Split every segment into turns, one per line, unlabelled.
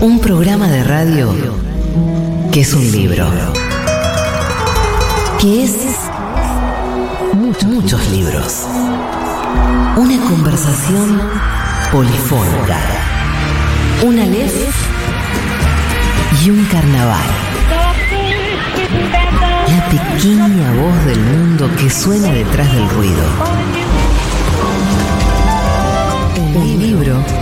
Un programa de radio que es un libro. Que es muchos, libros. Una conversación polifónica. Una lez y un carnaval. La pequeña voz del mundo que suena detrás del ruido. Un libro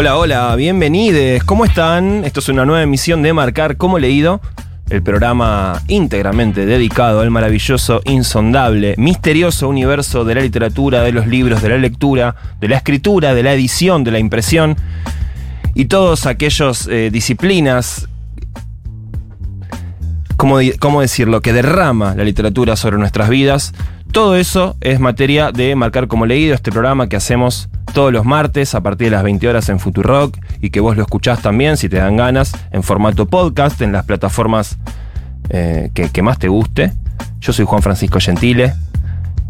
Hola, hola, bienvenidos. ¿Cómo están? Esto es una nueva emisión de Marcar como leído, el programa íntegramente dedicado al maravilloso, insondable, misterioso universo de la literatura, de los libros, de la lectura, de la escritura, de la edición, de la impresión y todos aquellos eh, disciplinas ¿cómo, cómo decirlo? Que derrama la literatura sobre nuestras vidas. Todo eso es materia de marcar como leído este programa que hacemos todos los martes a partir de las 20 horas en Futurock y que vos lo escuchás también si te dan ganas en formato podcast en las plataformas eh, que, que más te guste. Yo soy Juan Francisco Gentile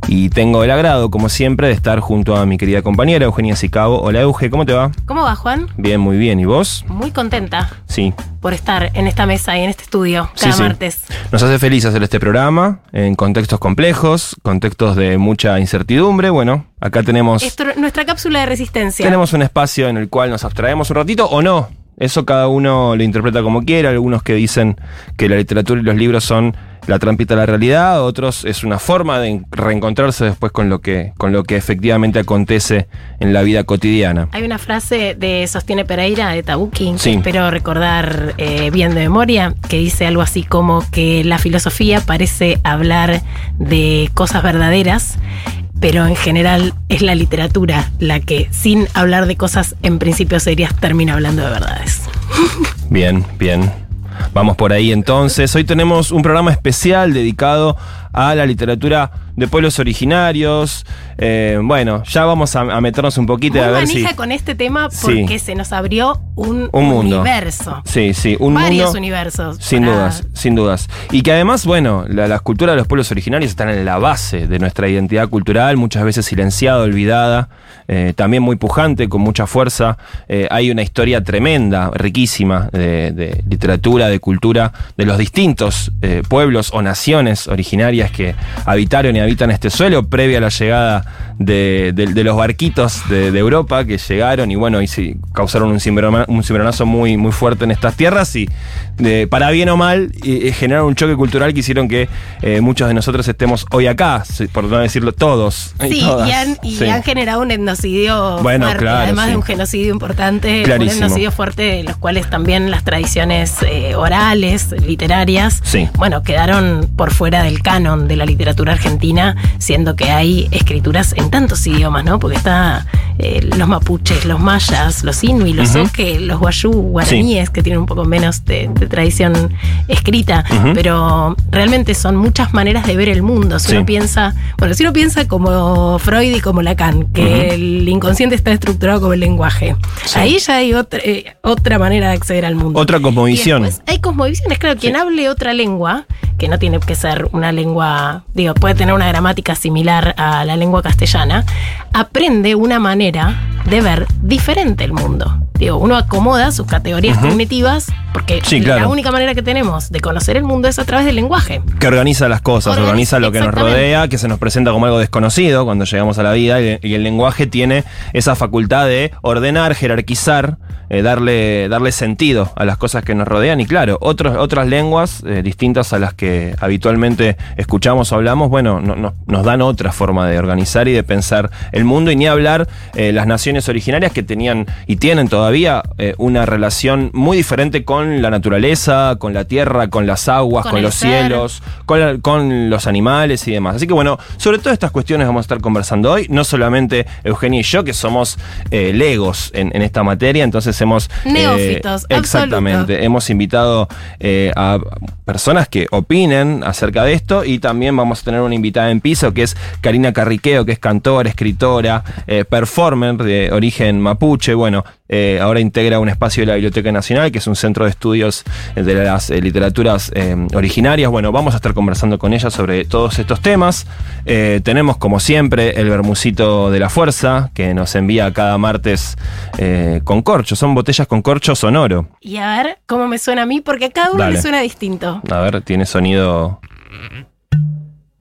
y tengo el agrado, como siempre, de estar junto a mi querida compañera Eugenia Sicabo. Hola Euge, ¿cómo te va?
¿Cómo va, Juan?
Bien, muy bien. ¿Y vos?
Muy contenta
Sí,
por estar en esta mesa y en este estudio
Sí,
cada
sí.
martes.
Nos hace feliz hacer este programa en contextos complejos, contextos de mucha incertidumbre. Bueno, acá tenemos,
Esto, nuestra cápsula de resistencia.
tenemos un espacio en el cual nos abstraemos un ratito o no. Eso cada uno lo interpreta como quiera. Algunos que dicen que la literatura y los libros son la trampita de la realidad, otros es una forma de reencontrarse después con lo que, con lo que efectivamente acontece en la vida cotidiana.
Hay una frase de Sostiene Pereira, de Tabuki,
Sí.
que espero recordar eh, bien de memoria, que dice algo así como que la filosofía parece hablar de cosas verdaderas, pero en general es la literatura la que, sin hablar de cosas en principio serias, termina hablando de verdades.
Bien, bien. Vamos por ahí entonces. Hoy tenemos un programa especial dedicado a la literatura de pueblos originarios. Eh, bueno, ya vamos a, a meternos un poquito
Muy
a ver si.
con este tema
Sí.
porque se nos abrió un,
Un mundo.
universo.
Sí, sí, un
Varios
mundo.
universos.
Sin
para-
dudas, sin dudas. Y que además, bueno, la, las culturas de los pueblos originarios están en la base de nuestra identidad cultural, muchas veces silenciada, olvidada, eh, también muy pujante, con mucha fuerza. Eh, hay una historia tremenda, riquísima, de, de literatura, de cultura, de los distintos pueblos o naciones originarias que habitaron y habitan este suelo previa a la llegada de, de- de los barquitos de, de Europa que llegaron y bueno, y sí, causaron un, cimbronazo, un muy, muy fuerte en estas tierras y de- para bien o mal y- generaron un choque cultural que hicieron que eh, muchos de nosotros estemos hoy acá, por no decirlo todos.
Sí, y, han, y
Sí.
han generado un etnocidio
Bueno,
fuerte,
claro,
además
sí.
de un genocidio importante,
Clarísimo.
un etnocidio fuerte, de los cuales también las tradiciones eh, orales, literarias,
Sí.
bueno, quedaron por fuera del de la literatura argentina, siendo que hay escrituras en tantos idiomas, ¿no? Porque está eh, los mapuches, los mayas, los inuit, los
Ujú.
oque, los guayú, guaraníes, que tienen un poco menos de, de tradición escrita, pero realmente son muchas maneras de ver el mundo. Si
Sí.
uno piensa, bueno, si uno piensa como Freud y como Lacan, que el inconsciente está estructurado como el lenguaje,
Sí.
ahí ya hay otra, eh, otra manera de acceder al mundo.
Otra cosmovisión.
Hay cosmovisiones, claro, quien hable otra lengua, que no tiene que ser una lengua, digo, puede tener una gramática similar a la lengua castellana, aprende una manera de ver diferente el mundo. Digo, uno acomoda sus categorías cognitivas porque
Sí, claro.
la única manera que tenemos de conocer el mundo es a través del lenguaje.
que organiza las cosas,
Organiza-
organiza lo que nos rodea, que se nos presenta como algo desconocido cuando llegamos a la vida y, y el lenguaje tiene esa facultad de ordenar, jerarquizar, eh, darle, darle sentido a las cosas que nos rodean y claro, otros, otras lenguas eh, distintas a las que habitualmente escuchamos o hablamos, bueno, no- no- nos dan otra forma de organizar y de pensar el mundo y ni hablar eh, las naciones originarias que tenían y tienen todavía una relación muy diferente con la naturaleza, con la tierra, con las aguas,
Con
los
ser.
cielos, con, con los animales y demás. Así que bueno, sobre todas estas cuestiones vamos a estar conversando hoy, no solamente Eugenia y yo, que somos eh, legos en, en esta materia, entonces hemos... eh,
Neófitos,
Exactamente, hemos invitado eh, a personas que opinen acerca de esto y también vamos a tener una invitada en piso que es Karina Carriqueo, que es cantora, escritora, eh, performer de origen mapuche. Bueno, eh, ahora integra un espacio de la Biblioteca Nacional, que es un centro de estudios de las eh, literaturas eh, originarias. Bueno, vamos a estar conversando con ella sobre todos estos temas. Tenemos, como siempre, el Bermucito de la Fuerza, que nos envía cada martes con corcho. Son botellas con corcho sonoro.
Y a ver cómo me suena a mí, porque a cada uno
Dale.
le suena distinto.
A ver, tiene sonido.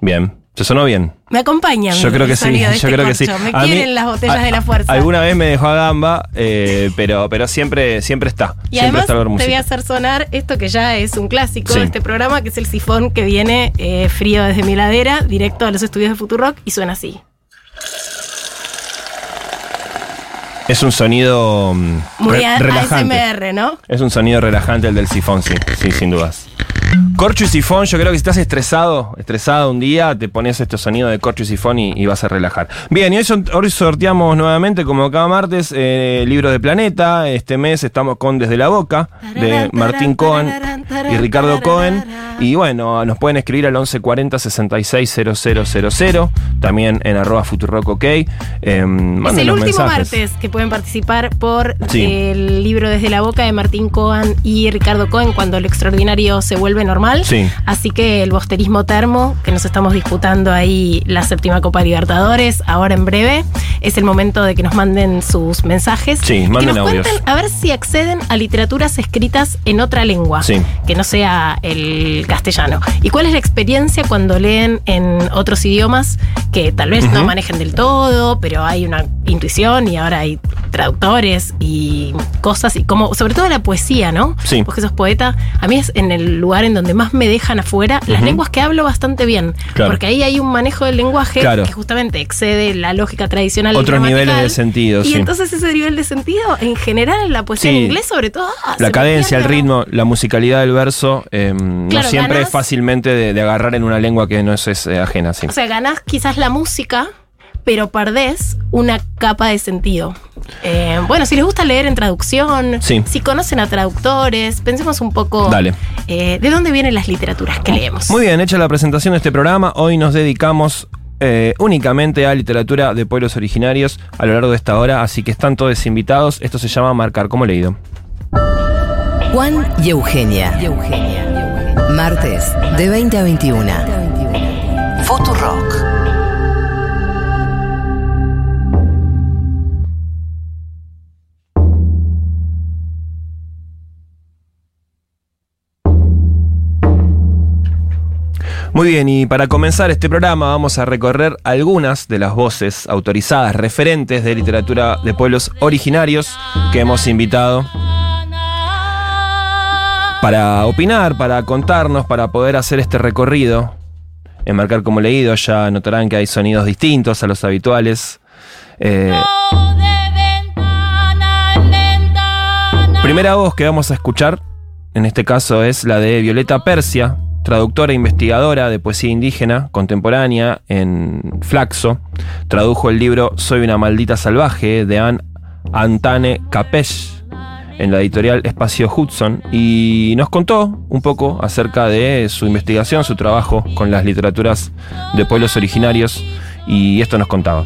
Bien. ¿Se sonó bien?
Me acompañan.
Yo creo que sí, yo
este
creo que sí.
Me
A mí-
quieren las botellas
a-
de la fuerza.
Alguna vez me dejó a gamba, eh, pero, pero siempre, siempre está.
Y
siempre
además
está
te voy a hacer sonar esto que ya es un clásico
Sí.
de este programa, que es el sifón que viene eh, frío desde mi heladera, directo a los estudios de Futurock, y suena así.
Es un sonido mm,
Muy
re- relajante.
ASMR, ¿no?
Es un sonido relajante el del sifón, sí, sí, sin dudas. Corcho y sifón, yo creo que si estás estresado, estresado un día, te pones este sonido de corcho y sifón y, y vas a relajar. Bien, y hoy, son- hoy sorteamos nuevamente, como cada martes, eh, libro de Planeta. Este mes estamos con Desde la Boca, de Martín Cohen y Ricardo Cohen. Y bueno, nos pueden escribir al 1140 660000, también en arroba futurock ok. Eh,
Es el último
mensajes.
martes que pueden participar por
Sí.
el libro Desde la Boca de Martín Cohen y Ricardo Cohen cuando lo extraordinario se vuelve normal.
Sí.
Así que el bosterismo termo, que nos estamos disputando ahí la séptima Copa Libertadores, ahora en breve, es el momento de que nos manden sus mensajes.
Sí,
y que
manden
nos
audios.
cuenten a ver si acceden a literaturas escritas en otra lengua,
Sí.
que no sea el castellano. ¿Y cuál es la experiencia cuando leen en otros idiomas que tal vez no manejen del todo, pero hay una intuición y ahora hay traductores y cosas, y como, sobre todo la poesía, ¿no?
Sí.
Vos que sos poeta, a mí es en el lugar en donde más me dejan afuera las lenguas que hablo bastante bien,
Claro.
porque ahí hay un manejo del lenguaje
Claro.
que justamente excede la lógica tradicional.
Otros niveles de sentido,
Y
sí.
entonces ese nivel de sentido, en general en la poesía
Sí.
en inglés sobre todo, ah,
La cadencia, el ritmo, la musicalidad del verso, eh, no
Claro,
siempre
ganás-
es fácilmente de, de agarrar en una lengua que no es, es, eh, ajena, sí.
O sea, ganás quizás la música, pero perdés una capa de sentido. Eh, bueno, si les gusta leer en traducción,
Sí.
si conocen a traductores, pensemos un poco
Dale.
eh, de dónde vienen las literaturas que leemos.
Muy bien, hecha la presentación de este programa, hoy nos dedicamos eh, únicamente a literatura de pueblos originarios a lo largo de esta hora, así que están todos invitados. Esto se llama Marcar como leído.
Juan y Eugenia. Martes, de 20 a 21. Futurock.
Muy bien, y para comenzar este programa vamos a recorrer algunas de las voces autorizadas referentes de literatura de pueblos originarios que hemos invitado para opinar, para contarnos, para poder hacer este recorrido. En marcar como leído ya notarán que hay sonidos distintos a los habituales. Eh, primera voz que vamos a escuchar, en este caso es la de Violeta Persia, traductora e investigadora de poesía indígena contemporánea en Flaxo. Tradujo el libro Soy una maldita salvaje de Anne Antane Capesh en la editorial Espacio Hudson y nos contó un poco acerca de su investigación, su trabajo con las literaturas de pueblos originarios y esto nos contaba.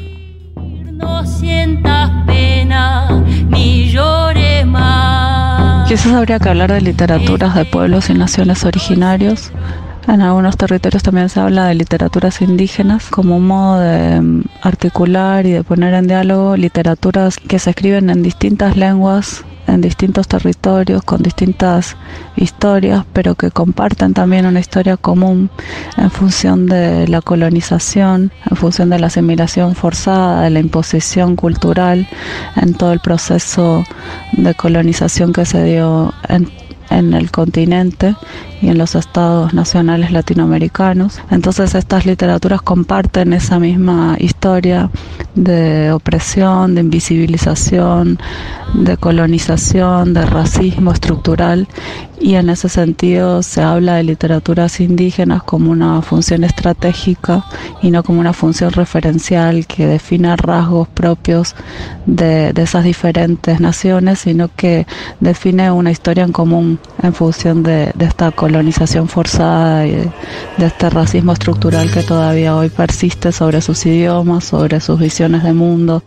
Quizás habría que hablar de literaturas de pueblos y naciones originarios. En algunos territorios también se habla de literaturas indígenas como un modo de mm, articular y de poner en diálogo literaturas que se escriben en distintas lenguas, en distintos territorios, con distintas historias, pero que comparten también una historia común en función de la colonización, en función de la asimilación forzada, de la imposición cultural, en todo el proceso de colonización que se dio en, en el continente y en los estados nacionales latinoamericanos. Entonces estas literaturas comparten esa misma historia de opresión, de invisibilización, de colonización, de racismo estructural y en ese sentido se habla de literaturas indígenas como una función estratégica y no como una función referencial que defina rasgos propios de, de esas diferentes naciones, sino que define una historia en común en función de, de esta colonización forzada y de, de este racismo estructural que todavía hoy persiste sobre sus idiomas, sobre sus visiones de mundo.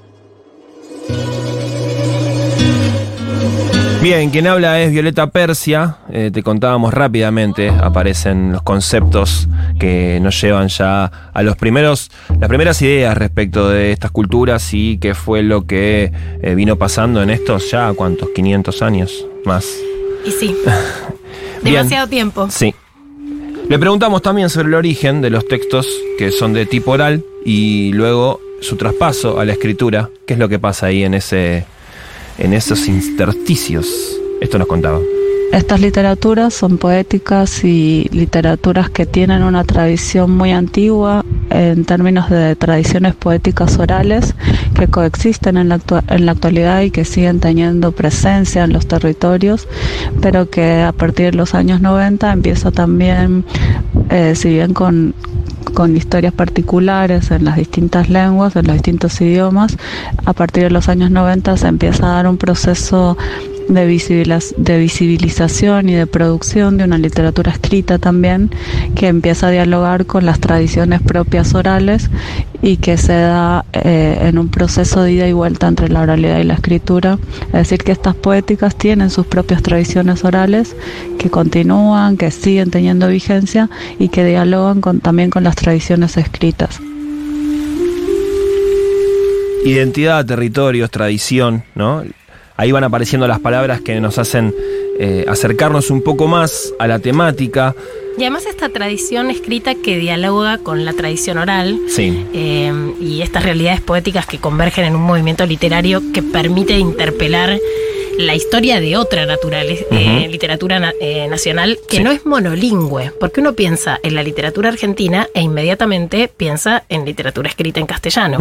Bien, quien habla es Violeta Persia. Eh, te contábamos rápidamente, aparecen los conceptos que nos llevan ya a los primeros, las primeras ideas respecto de estas culturas y qué fue lo que eh, vino pasando en estos ya, ¿cuántos? 500 años más.
Y sí,
Bien.
demasiado tiempo.
Sí. Le preguntamos también sobre el origen de los textos que son de tipo oral y luego su traspaso a la escritura. ¿Qué es lo que pasa ahí en ese en esos intersticios? Esto nos contaba.
Estas literaturas son poéticas y literaturas que tienen una tradición muy antigua en términos de tradiciones poéticas orales que coexisten en la, en la actualidad y que siguen teniendo presencia en los territorios, pero que a partir de los años 90 empieza también, eh, si bien con, con historias particulares en las distintas lenguas, en los distintos idiomas, a partir de los años 90 se empieza a dar un proceso de, visibiliz- de visibilización y de producción de una literatura escrita también que empieza a dialogar con las tradiciones propias orales y que se da eh, en un proceso de ida y vuelta entre la oralidad y la escritura. Es decir, que estas poéticas tienen sus propias tradiciones orales que continúan, que siguen teniendo vigencia y que dialogan con, también con las tradiciones escritas.
Identidad, territorios, tradición, ¿no? Ahí van apareciendo las palabras que nos hacen eh, acercarnos un poco más a la temática.
Y además esta tradición escrita que dialoga con la tradición oral
Sí.
eh, y estas realidades poéticas que convergen en un movimiento literario que permite interpelar la historia de otra naturaleza, eh, literatura na- eh, nacional que
Sí.
no es monolingüe, porque uno piensa en la literatura argentina e inmediatamente piensa en literatura escrita en castellano.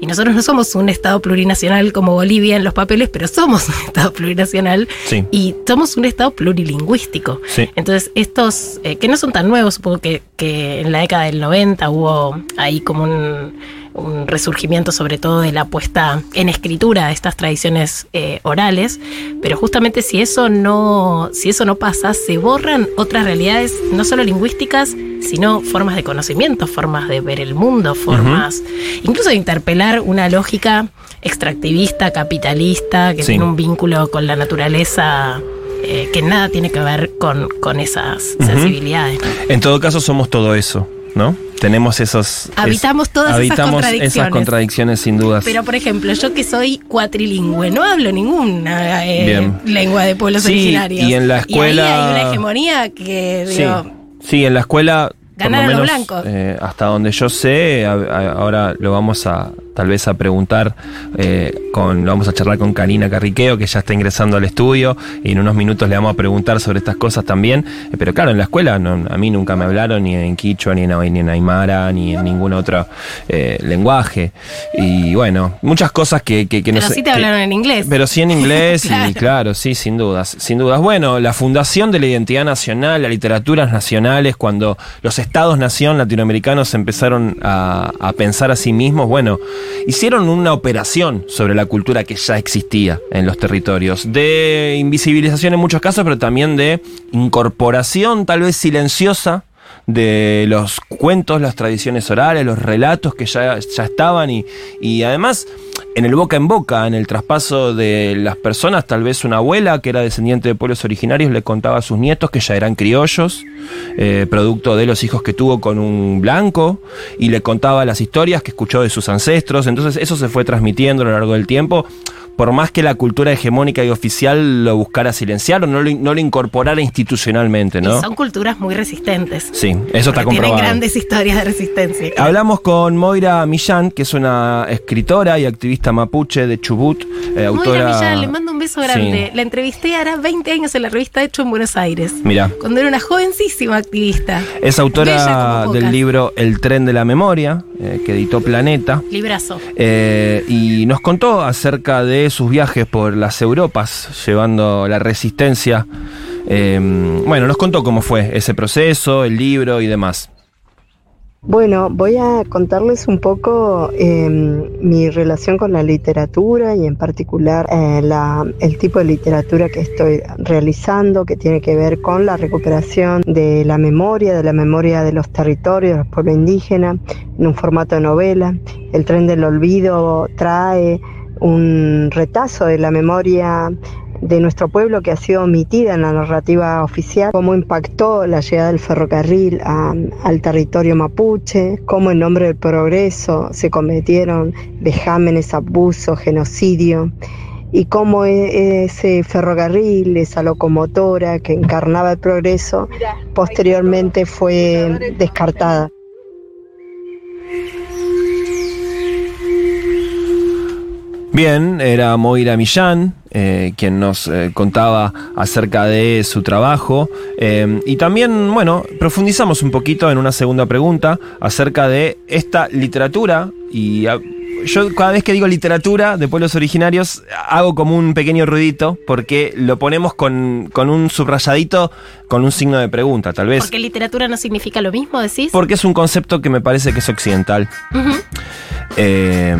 Y nosotros no somos un Estado plurinacional como Bolivia en los papeles, pero somos un Estado plurinacional
Sí.
y somos un Estado plurilingüístico.
Sí.
Entonces, estos, eh, que no son tan nuevos, supongo que, que en la década del 90 hubo ahí como un, un resurgimiento sobre todo de la puesta en escritura de estas tradiciones eh, orales, pero justamente si eso no, si eso no pasa, se borran otras realidades, no solo lingüísticas, sino formas de conocimiento, formas de ver el mundo, formas incluso de interpelar una lógica extractivista, capitalista, que
Sí.
tiene un vínculo con la naturaleza eh, que nada tiene que ver con, con esas sensibilidades.
En todo caso, somos todo eso, ¿no? Tenemos esos.
Habitamos todas esas
habitamos
contradicciones.
esas contradicciones, sin dudas.
Pero, por ejemplo, yo que soy cuatrilingüe, no hablo ninguna eh, lengua de pueblos
Sí,
originarios.
y en la
ahí
escuela-
hay una hegemonía que,
sí.
digo,
Sí, en la escuela. Por lo
Ganaron los
menos,
blancos.
eh, hasta donde yo sé, a- a- ahora lo vamos a tal vez a preguntar eh, con, vamos a charlar con Karina Carriqueo, que ya está ingresando al estudio, y en unos minutos le vamos a preguntar sobre estas cosas también. Eh, pero claro, en la escuela no, a mí nunca me hablaron ni en quichua, ni en, ni en aymara, ni en ningún otro eh, lenguaje. Y bueno, muchas cosas que, que, que no
pero
sé-
sí te
que-
hablaron en inglés.
pero sí en inglés y
Claro.
claro, sí, sin dudas, sin dudas. Bueno, la fundación de la identidad nacional, las literaturas nacionales, cuando los estados-nación latinoamericanos empezaron a, a pensar a sí mismos, bueno, hicieron una operación sobre la cultura que ya existía en los territorios, de invisibilización en muchos casos, pero también de incorporación tal vez silenciosa de los cuentos, las tradiciones orales, los relatos que ya, ya estaban y, y además en el boca en boca, en el traspaso de las personas, tal vez una abuela que era descendiente de pueblos originarios le contaba a sus nietos que ya eran criollos, eh, producto de los hijos que tuvo con un blanco, y le contaba las historias que escuchó de sus ancestros, entonces eso se fue transmitiendo a lo largo del tiempo por más que la cultura hegemónica y oficial lo buscara silenciar o no lo, no lo incorporara institucionalmente, ¿no?
Y son culturas muy resistentes.
Sí, eso está
porque Tienen
comprobado.
grandes historias de resistencia.
Hablamos con Moira Millán, que es una escritora y activista mapuche de Chubut, eh, autora.
Moira Millán, le mando un beso grande. La entrevisté hará 20 años en la revista Hecho en Buenos Aires.
Mira.
Cuando era una jovencísima activista.
Es autora del libro El tren de la memoria, eh, que editó Planeta.
Librazo.
Eh, y nos contó acerca de sus viajes por las Europas, llevando la resistencia. Eh, bueno, nos contó cómo fue ese proceso, el libro y demás.
Bueno, voy a contarles un poco eh, mi relación con la literatura y en particular eh, la- el tipo de literatura que estoy realizando, que tiene que ver con la recuperación de la memoria, de la memoria de los territorios, de los pueblos indígenas, en un formato de novela. El tren del olvido trae un retazo de la memoria de nuestro pueblo que ha sido omitida en la narrativa oficial, cómo impactó la llegada del ferrocarril a- al territorio mapuche, cómo en nombre del progreso se cometieron vejámenes, abusos, genocidio, y cómo e- ese ferrocarril, esa locomotora que encarnaba el progreso, posteriormente fue descartada.
Bien, era Moira Millán, eh, quien nos eh, contaba acerca de su trabajo. eh, y también, bueno, profundizamos un poquito en una segunda pregunta acerca de esta literatura. Y ah, yo cada vez que digo literatura de pueblos originarios hago como un pequeño ruidito porque lo ponemos con, con un subrayadito con un signo de pregunta, tal vez.
Porque literatura no significa lo mismo, decís.
Porque es un concepto que me parece que es occidental. Eh,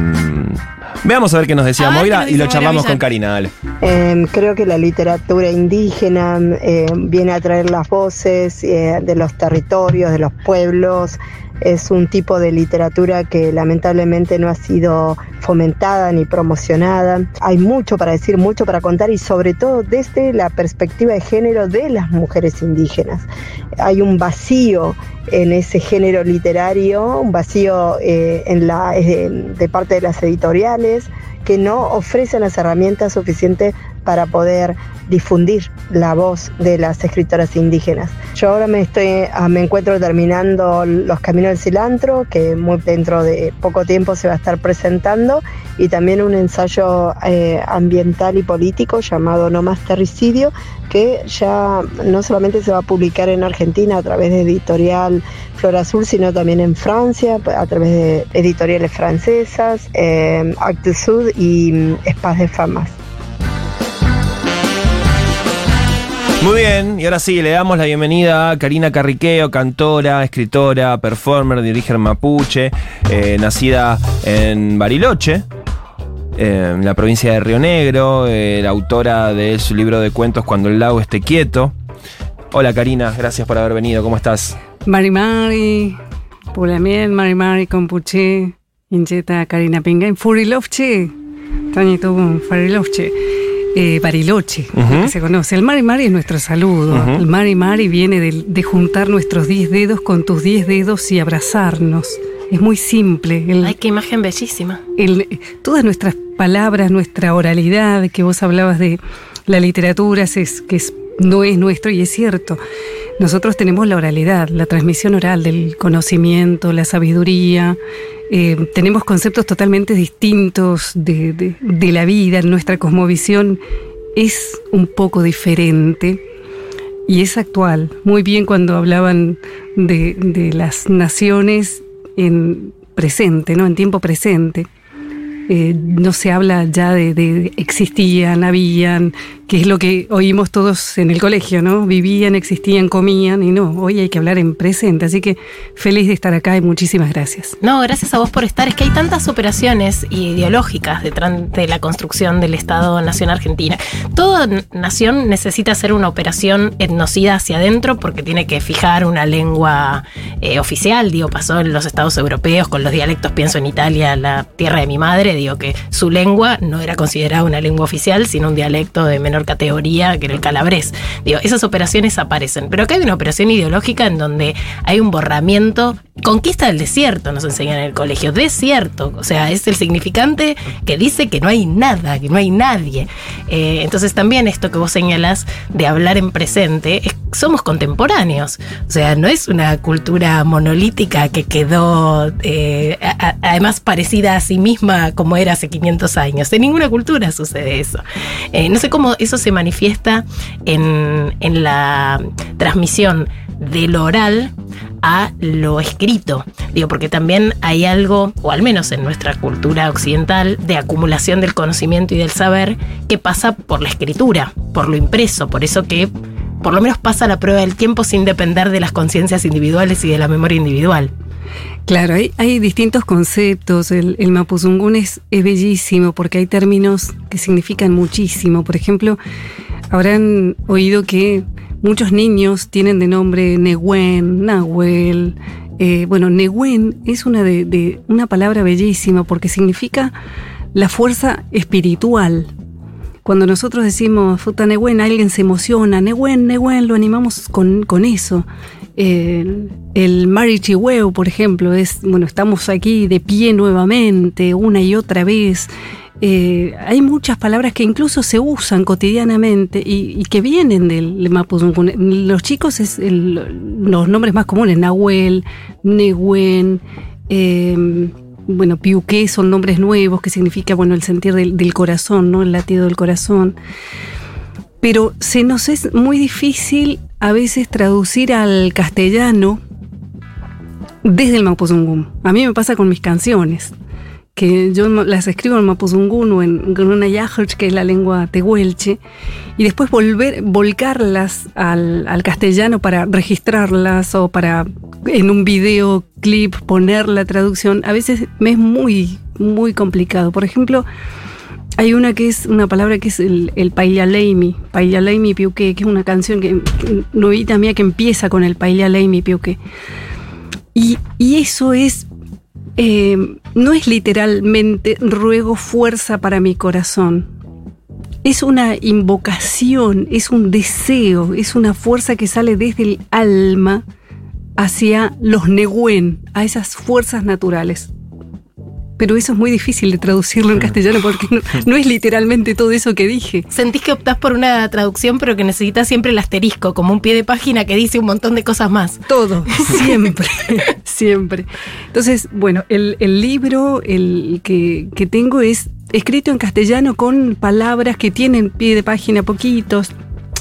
veamos a ver qué nos decía
A ver qué
Moira
nos
y
dice
lo
Moira
charlamos
Millán.
con Karina. dale.
Eh, creo que la literatura indígena eh, viene a traer las voces eh, de los territorios, de los pueblos. Es un tipo de literatura que lamentablemente no ha sido fomentada ni promocionada. Hay mucho para decir, mucho para contar y sobre todo desde la perspectiva de género de las mujeres indígenas. Hay un vacío en ese género literario, un vacío eh, en la, eh, de parte de las editoriales que no ofrecen las herramientas suficientes para poder difundir la voz de las escritoras indígenas. Yo ahora me estoy, ah, me encuentro terminando Los Caminos del Cilantro, que muy dentro de poco tiempo se va a estar presentando, y también un ensayo eh, ambiental y político llamado No más terricidio, que ya no solamente se va a publicar en Argentina a través de editorial Flor Azul, sino también en Francia, a través de editoriales francesas, eh, Actes Sud y mm, Espace de Famas.
Muy bien, y ahora sí, le damos la bienvenida a Karina Carriqueo, cantora, escritora, performer de mapuche, eh, nacida en Bariloche, eh, en la provincia de Río Negro, eh, la autora de su libro de cuentos Cuando el lago esté quieto. Hola Karina, gracias por haber venido, ¿cómo estás?
Mari Mari, Pulamien, Mari Mari, Compuche, Injeta, Karina Pinga, Furilovche, Tañito, Farilovche, eh, Bariloche, que se conoce. El Mari Mari es nuestro saludo.
Ujú.
El Mari Mari viene de, de juntar nuestros 10 dedos con tus 10 dedos y abrazarnos. Es muy simple. El,
Ay, qué imagen bellísima.
el- todas nuestras palabras, nuestra oralidad, que vos hablabas de la literatura, es, que es- no es nuestro y es cierto. Nosotros tenemos la oralidad, la transmisión oral del conocimiento, la sabiduría. eh, tenemos conceptos totalmente distintos de, de- la vida, nuestra cosmovisión es un poco diferente y es actual. Muy bien cuando hablaban de, de las naciones en presente, ¿no? En tiempo presente. Eh, no se habla ya de, de existían, habían, que es lo que oímos todos en el colegio, ¿no? Vivían, existían, comían y no, hoy hay que hablar en presente. Así que feliz de estar acá y muchísimas gracias.
No, gracias a vos por estar. Es que hay tantas operaciones ideológicas detrás de la construcción del Estado-Nación Argentina. Toda nación necesita hacer una operación etnocida hacia adentro porque tiene que fijar una lengua eh, oficial. Digo, pasó en los estados europeos con los dialectos. Pienso en Italia, la tierra de mi madre. Digo que su lengua no era considerada una lengua oficial, sino un dialecto de menor categoría que el calabrés. Esas operaciones aparecen. Pero acá hay una operación ideológica en donde hay un borramiento Conquista del desierto, nos enseñan en el colegio. Desierto, o sea, es el significante que dice que no hay nada, que no hay nadie. Eh, entonces también esto que vos señalas de hablar en presente, es- somos contemporáneos. O sea, no es una cultura monolítica que quedó eh, además parecida a sí misma como era hace 500 años. En ninguna cultura sucede eso. Eh, no sé cómo eso se manifiesta en, en la transmisión de lo oral a lo escrito. Digo, porque también hay algo, o al menos en nuestra cultura occidental, de acumulación del conocimiento y del saber que pasa por la escritura, por lo impreso, por eso que por lo menos pasa la prueba del tiempo sin depender de las conciencias individuales y de la memoria individual.
Claro, hay, hay distintos conceptos. El, el mapuzungún es, es bellísimo porque hay términos que significan muchísimo. Por ejemplo, habrán oído que muchos niños tienen de nombre Nehuen, Nahuel. Eh, bueno, Nehuen es una, de, una palabra bellísima porque significa la fuerza espiritual. Cuando nosotros decimos Futa Nehuen, alguien se emociona, Nehuen, Nehuen, lo animamos con, con eso. El, el Marichihueu, por ejemplo, es, bueno, estamos aquí de pie nuevamente, una y otra vez. Eh, hay muchas palabras que incluso se usan cotidianamente y, que vienen del Mapuzungún. Los chicos es los nombres más comunes, Nahuel, Nehuen, eh, bueno, Piuqué son nombres nuevos que significa, bueno, el sentir del, del corazón, ¿no? El latido del corazón. Pero se nos es muy difícil a veces traducir al castellano desde el Mapuzungún. A mí me pasa con mis canciones, que yo las escribo en Mapuzungún o en, en una Yajach, que es la lengua tehuelche, y después volver, volcarlas al, al castellano para registrarlas o para en un videoclip poner la traducción, a veces me es muy, muy complicado. Por ejemplo, hay una que es una palabra que es el, el Paillaleimi Piuque, que es una canción que, que novita mía que empieza con el Paillaleimi Piuque. Y, y eso es, eh, no es literalmente ruego fuerza para mi corazón. Es una invocación, es un deseo, es una fuerza que sale desde el alma hacia los neguen, a esas fuerzas naturales. Pero eso es muy difícil de traducirlo en castellano porque no, no es literalmente todo eso que dije.
Sentís que optás por una traducción, pero que necesitas siempre el asterisco, como un pie de página que dice un montón de cosas más.
Todo, siempre, siempre. Entonces, bueno, el, el libro el que, que tengo es escrito en castellano con palabras que tienen pie de página poquitos.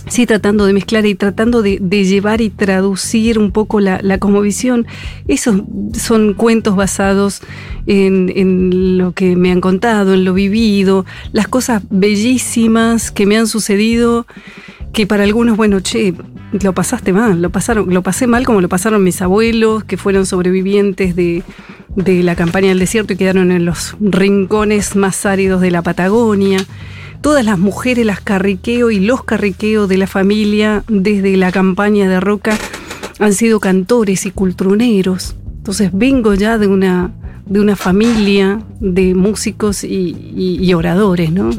Sí, tratando de mezclar y tratando de, llevar y traducir un poco la, la cosmovisión. Esos son cuentos basados en, en lo que me han contado, en lo vivido, las cosas bellísimas que me han sucedido que para algunos, bueno, che, lo pasaste mal, lo pasaron, lo pasé mal como lo pasaron mis abuelos, que fueron sobrevivientes de, de la campaña del desierto y quedaron en los rincones más áridos de la Patagonia. Todas las mujeres, las carriqueo y los carriqueo de la familia desde la campaña de Roca han sido cantores y cultruneros. Entonces vengo ya de una, de una familia de músicos y, y- y oradores, ¿no?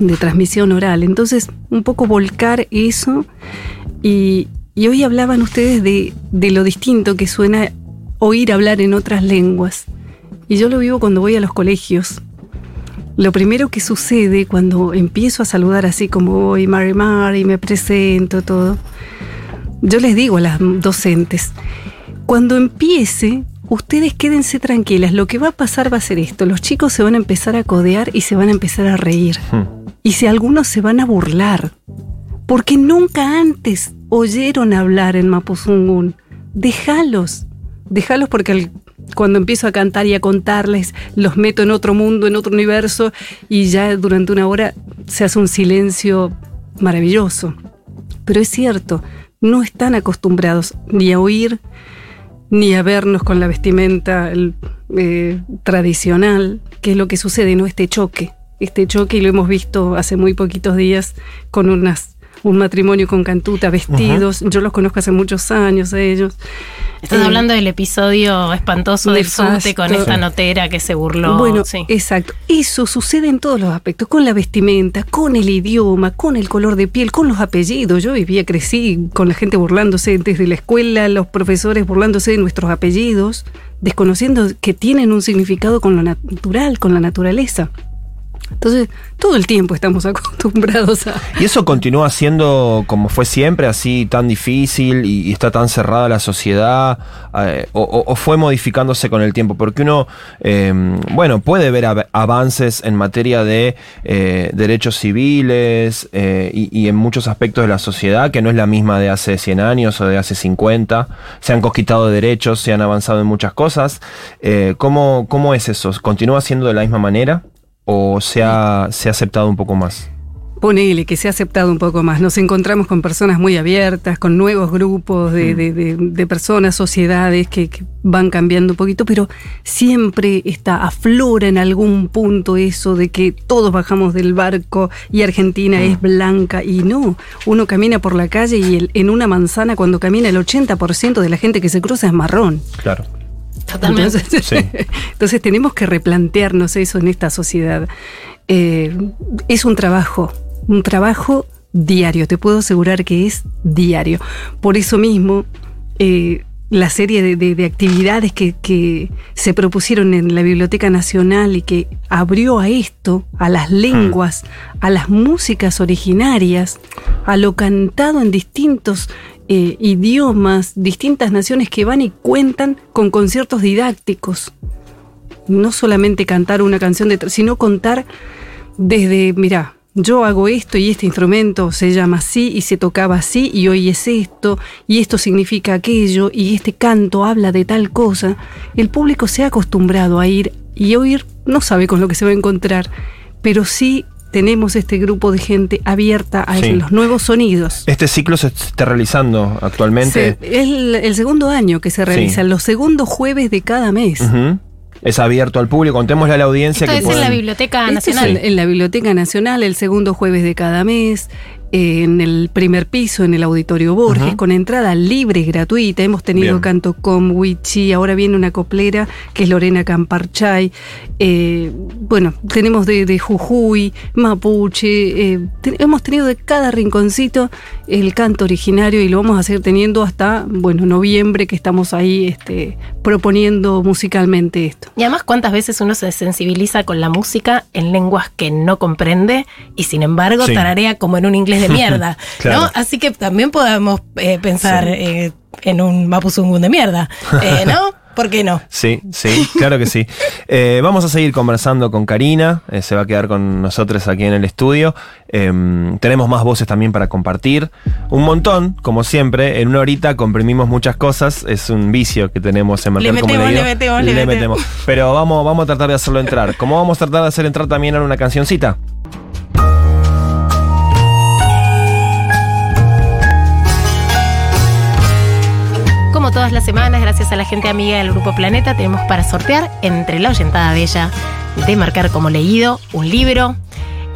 De transmisión oral. Entonces, un poco volcar eso y, y hoy hablaban ustedes de, de lo distinto que suena oír hablar en otras lenguas. Y yo lo vivo cuando voy a los colegios. Lo primero que sucede cuando empiezo a saludar así como voy, Mari Mari, me presento, todo, yo les digo a las docentes, cuando empiece, ustedes quédense tranquilas, lo que va a pasar va a ser esto, los chicos se van a empezar a codear y se van a empezar a reír.
Hmm.
Y si algunos se van a burlar, porque nunca antes oyeron hablar en Mapuzungún, déjalos, déjalos porque al- cuando empiezo a cantar y a contarles, los meto en otro mundo, en otro universo, y ya durante una hora se hace un silencio maravilloso. Pero es cierto, no están acostumbrados ni a oír, ni a vernos con la vestimenta eh, tradicional, que es lo que sucede, ¿no? Este choque, este choque, y lo hemos visto hace muy poquitos días con unas un matrimonio con cantuta, vestidos. Yo los conozco hace muchos años a ellos.
Estás
Eh,
hablando del episodio espantoso del subte con esta notera que se burló.
Bueno,
sí.
exacto. Eso sucede en todos los aspectos, con la vestimenta, con el idioma, con el color de piel, con los apellidos. Yo vivía, crecí con la gente burlándose desde la escuela, los profesores burlándose de nuestros apellidos, desconociendo que tienen un significado con lo natural, con la naturaleza. Entonces, todo el tiempo estamos acostumbrados a...
¿Y eso continúa siendo como fue siempre, así tan difícil y, está tan cerrada la sociedad? eh, o, fue modificándose con el tiempo? Porque uno, eh, bueno, puede ver av- avances en materia de eh, derechos civiles eh, y, en muchos aspectos de la sociedad, que no es la misma de hace 100 años o de hace 50. Se han conquistado derechos, se han avanzado en muchas cosas. ¿cómo, ¿Cómo es eso? ¿Continúa siendo de la misma manera? ¿O se ha, se ha aceptado un poco más?
Ponele que se ha aceptado un poco más. Nos encontramos con personas muy abiertas, con nuevos grupos de, de- de- de personas, sociedades que, que van cambiando un poquito, pero siempre está, aflora en algún punto eso de que todos bajamos del barco y Argentina es blanca y no. Uno camina por la calle y el- en una manzana cuando camina el 80% de la gente que se cruza es marrón.
Claro.
Totalmente.
Entonces,
Sí.
entonces tenemos que replantearnos eso en esta sociedad. Eh, es un trabajo, un trabajo diario, te puedo asegurar que es diario. Por eso mismo, eh, la serie de, de- de actividades que, que se propusieron en la Biblioteca Nacional y que abrió a esto, a las lenguas, a las músicas originarias, a lo cantado en distintos eh, idiomas, distintas naciones que van y cuentan con conciertos didácticos. No solamente cantar una canción, de, sino contar desde, mira, yo hago esto y este instrumento se llama así y se tocaba así y hoy es esto y esto significa aquello y este canto habla de tal cosa. El público se ha acostumbrado a ir y oír, no sabe con lo que se va a encontrar, pero sí tenemos este grupo de gente abierta a
Sí.
los nuevos sonidos.
Este ciclo se está realizando actualmente.
Se- es el, el segundo año que se realiza,
Sí.
los segundos jueves de cada mes.
Es abierto al público. Contémosle a la audiencia
Esto
que
es en
pueden-
la Biblioteca
Este es
Nacional.
en, en la Biblioteca Nacional, el segundo jueves de cada mes, en el primer piso, en el Auditorio Borges, con entrada libre y gratuita. Hemos tenido
Bien.
canto con Wichi, ahora viene una coplera que es Lorena Camparchay. Eh, bueno, tenemos de, de Jujuy, Mapuche, eh, te- hemos tenido de cada rinconcito el canto originario y lo vamos a seguir teniendo hasta, bueno, noviembre que estamos ahí este, proponiendo musicalmente esto.
Y además, ¿cuántas veces uno se sensibiliza con la música en lenguas que no comprende y sin embargo
Sí.
tararea como en un inglés de mierda?
Claro.
¿no? Así que también podemos eh, pensar
Sí.
eh, en un mapuzungun de mierda, eh, ¿no? ¿Por qué no?
Sí, sí, claro que sí. Eh, vamos a seguir conversando con Karina, eh, se va a quedar con nosotros aquí en el estudio. Em, tenemos más voces también para compartir. Un montón, como siempre, en una horita comprimimos muchas cosas, es un vicio que tenemos en
Le
Marcar como
metemos, le metemos, le metemos.
Pero vamos, vamos a tratar de hacerlo entrar. ¿Cómo vamos a tratar de hacer entrar también en una cancioncita?
Todas las semanas, gracias a la gente amiga del Grupo Planeta, tenemos para sortear entre la oyentada bella de marcar como leído un libro.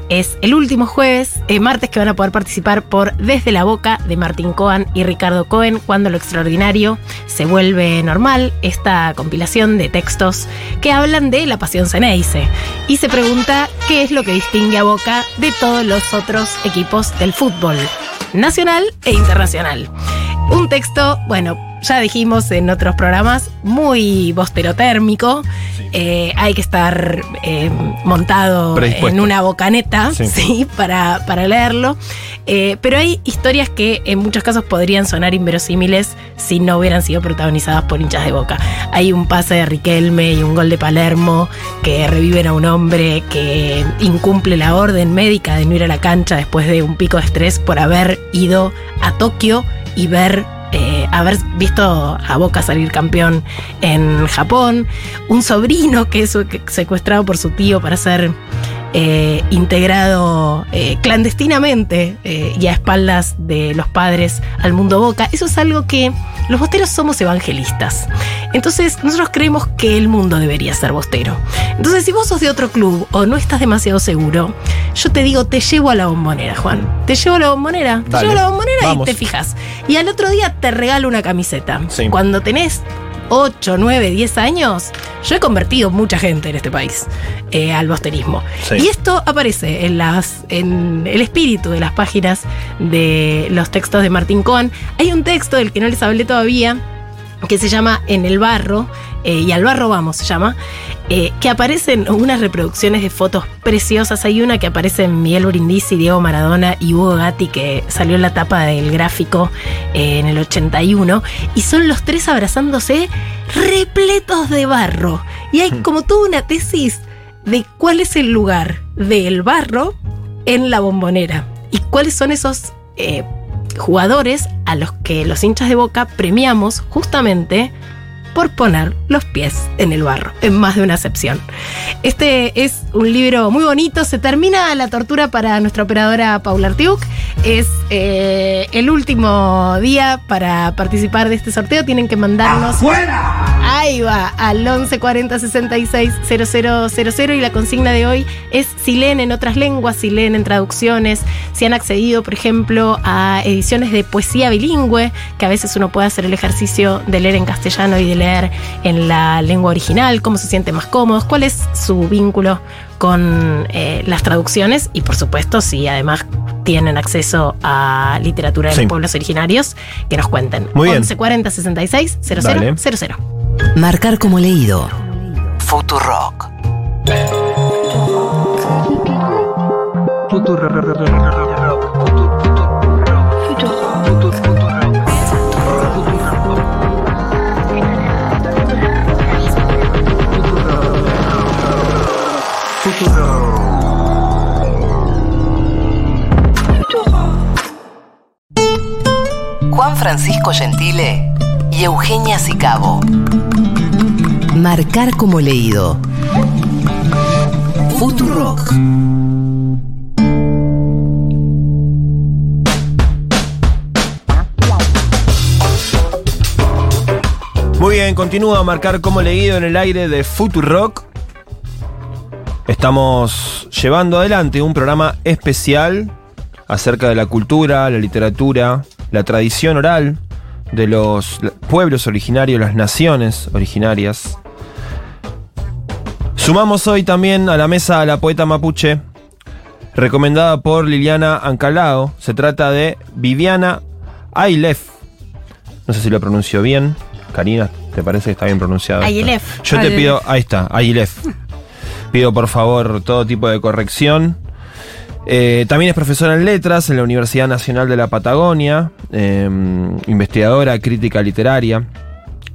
Es el último jueves, eh, martes, que van a poder participar por Desde la Boca de Martín Cohen y Ricardo Cohen, cuando lo extraordinario se vuelve normal, esta compilación de textos que hablan de la pasión Ceneice. Y se pregunta qué es lo que distingue a Boca de todos los otros equipos del fútbol, nacional e internacional. Un texto, bueno, ya dijimos en otros programas, muy bosterotérmico. Eh, hay que estar eh, montado en una bocaneta,
Sí.
sí, para, para leerlo. Eh, pero hay historias que en muchos casos podrían sonar inverosímiles si no hubieran sido protagonizadas por hinchas de boca. Hay un pase de Riquelme y un gol de Palermo que reviven a un hombre que incumple la orden médica de no ir a la cancha después de un pico de estrés por haber ido a Tokio y ver eh, haber visto a Boca salir campeón en Japón, un sobrino que es secuestrado por su tío para ser eh, integrado eh, clandestinamente eh, y a espaldas de los padres al mundo Boca. Eso es algo que los bosteros somos evangelistas. Entonces, nosotros creemos que el mundo debería ser bostero. Entonces, si vos sos de otro club o no estás demasiado seguro, yo te digo, te llevo a la bombonera, Juan. Te llevo a la bombonera. Te
Dale,
llevo a la bombonera
vamos.
y te fijas. Y al otro día te regalo una camiseta.
Sí.
Cuando tenés 8, 9, 10 años, yo he convertido mucha gente en este país eh, al bosterismo.
Sí.
Y esto aparece en, las, en el espíritu de las páginas de los textos de Martín Cohen. Hay un texto del que no les hablé todavía, que se llama En el barro, eh, y al barro vamos se llama, eh, que aparecen unas reproducciones de fotos preciosas. Hay una que aparece en Miguel Brindisi, Diego Maradona y Hugo Gatti, que salió en la tapa del gráfico eh, en el 81, y son los tres abrazándose repletos de barro. Y hay como toda una tesis de cuál es el lugar del barro en la bombonera y cuáles son esos jugadores a los que los hinchas de Boca premiamos justamente por poner los pies en el barro, en más de una acepción. Este es un libro muy bonito, se termina la tortura para nuestra operadora Paula Artiuk, es eh, el último día para participar de este sorteo, tienen que mandarnos... Ahí va, al 1140 66 000 y la consigna de hoy es si leen en otras lenguas, si leen en traducciones, si han accedido, por ejemplo, a ediciones de poesía bilingüe, que a veces uno puede hacer el ejercicio de leer en castellano y de leer en la lengua original, cómo se sienten más cómodos, cuál es su vínculo con eh, las traducciones y por supuesto si además tienen acceso a literatura de
Sí.
los pueblos originarios, que nos cuenten.
Muy bien.
1140 66
Dale.
0000.
Marcar como leído. Futurock. Juan Francisco Gentile y Eugenia Sicabo. Marcar como leído. Futurock.
Muy bien, continúa a marcar como leído en el aire de Futurock. Estamos llevando adelante un programa especial acerca de la cultura, la literatura, la tradición oral de los pueblos originarios, las naciones originarias. Sumamos hoy también a la mesa a la poeta mapuche, recomendada por Liliana Ancalao. Se trata de Viviana Ailef. No sé si lo pronuncio bien. Karina, ¿te parece que está bien pronunciado?
Ailef.
Yo te pido, ahí está, Ailef. Pido por favor todo tipo de corrección. Eh, también es profesora en letras en la Universidad Nacional de la Patagonia, eh, investigadora, crítica literaria,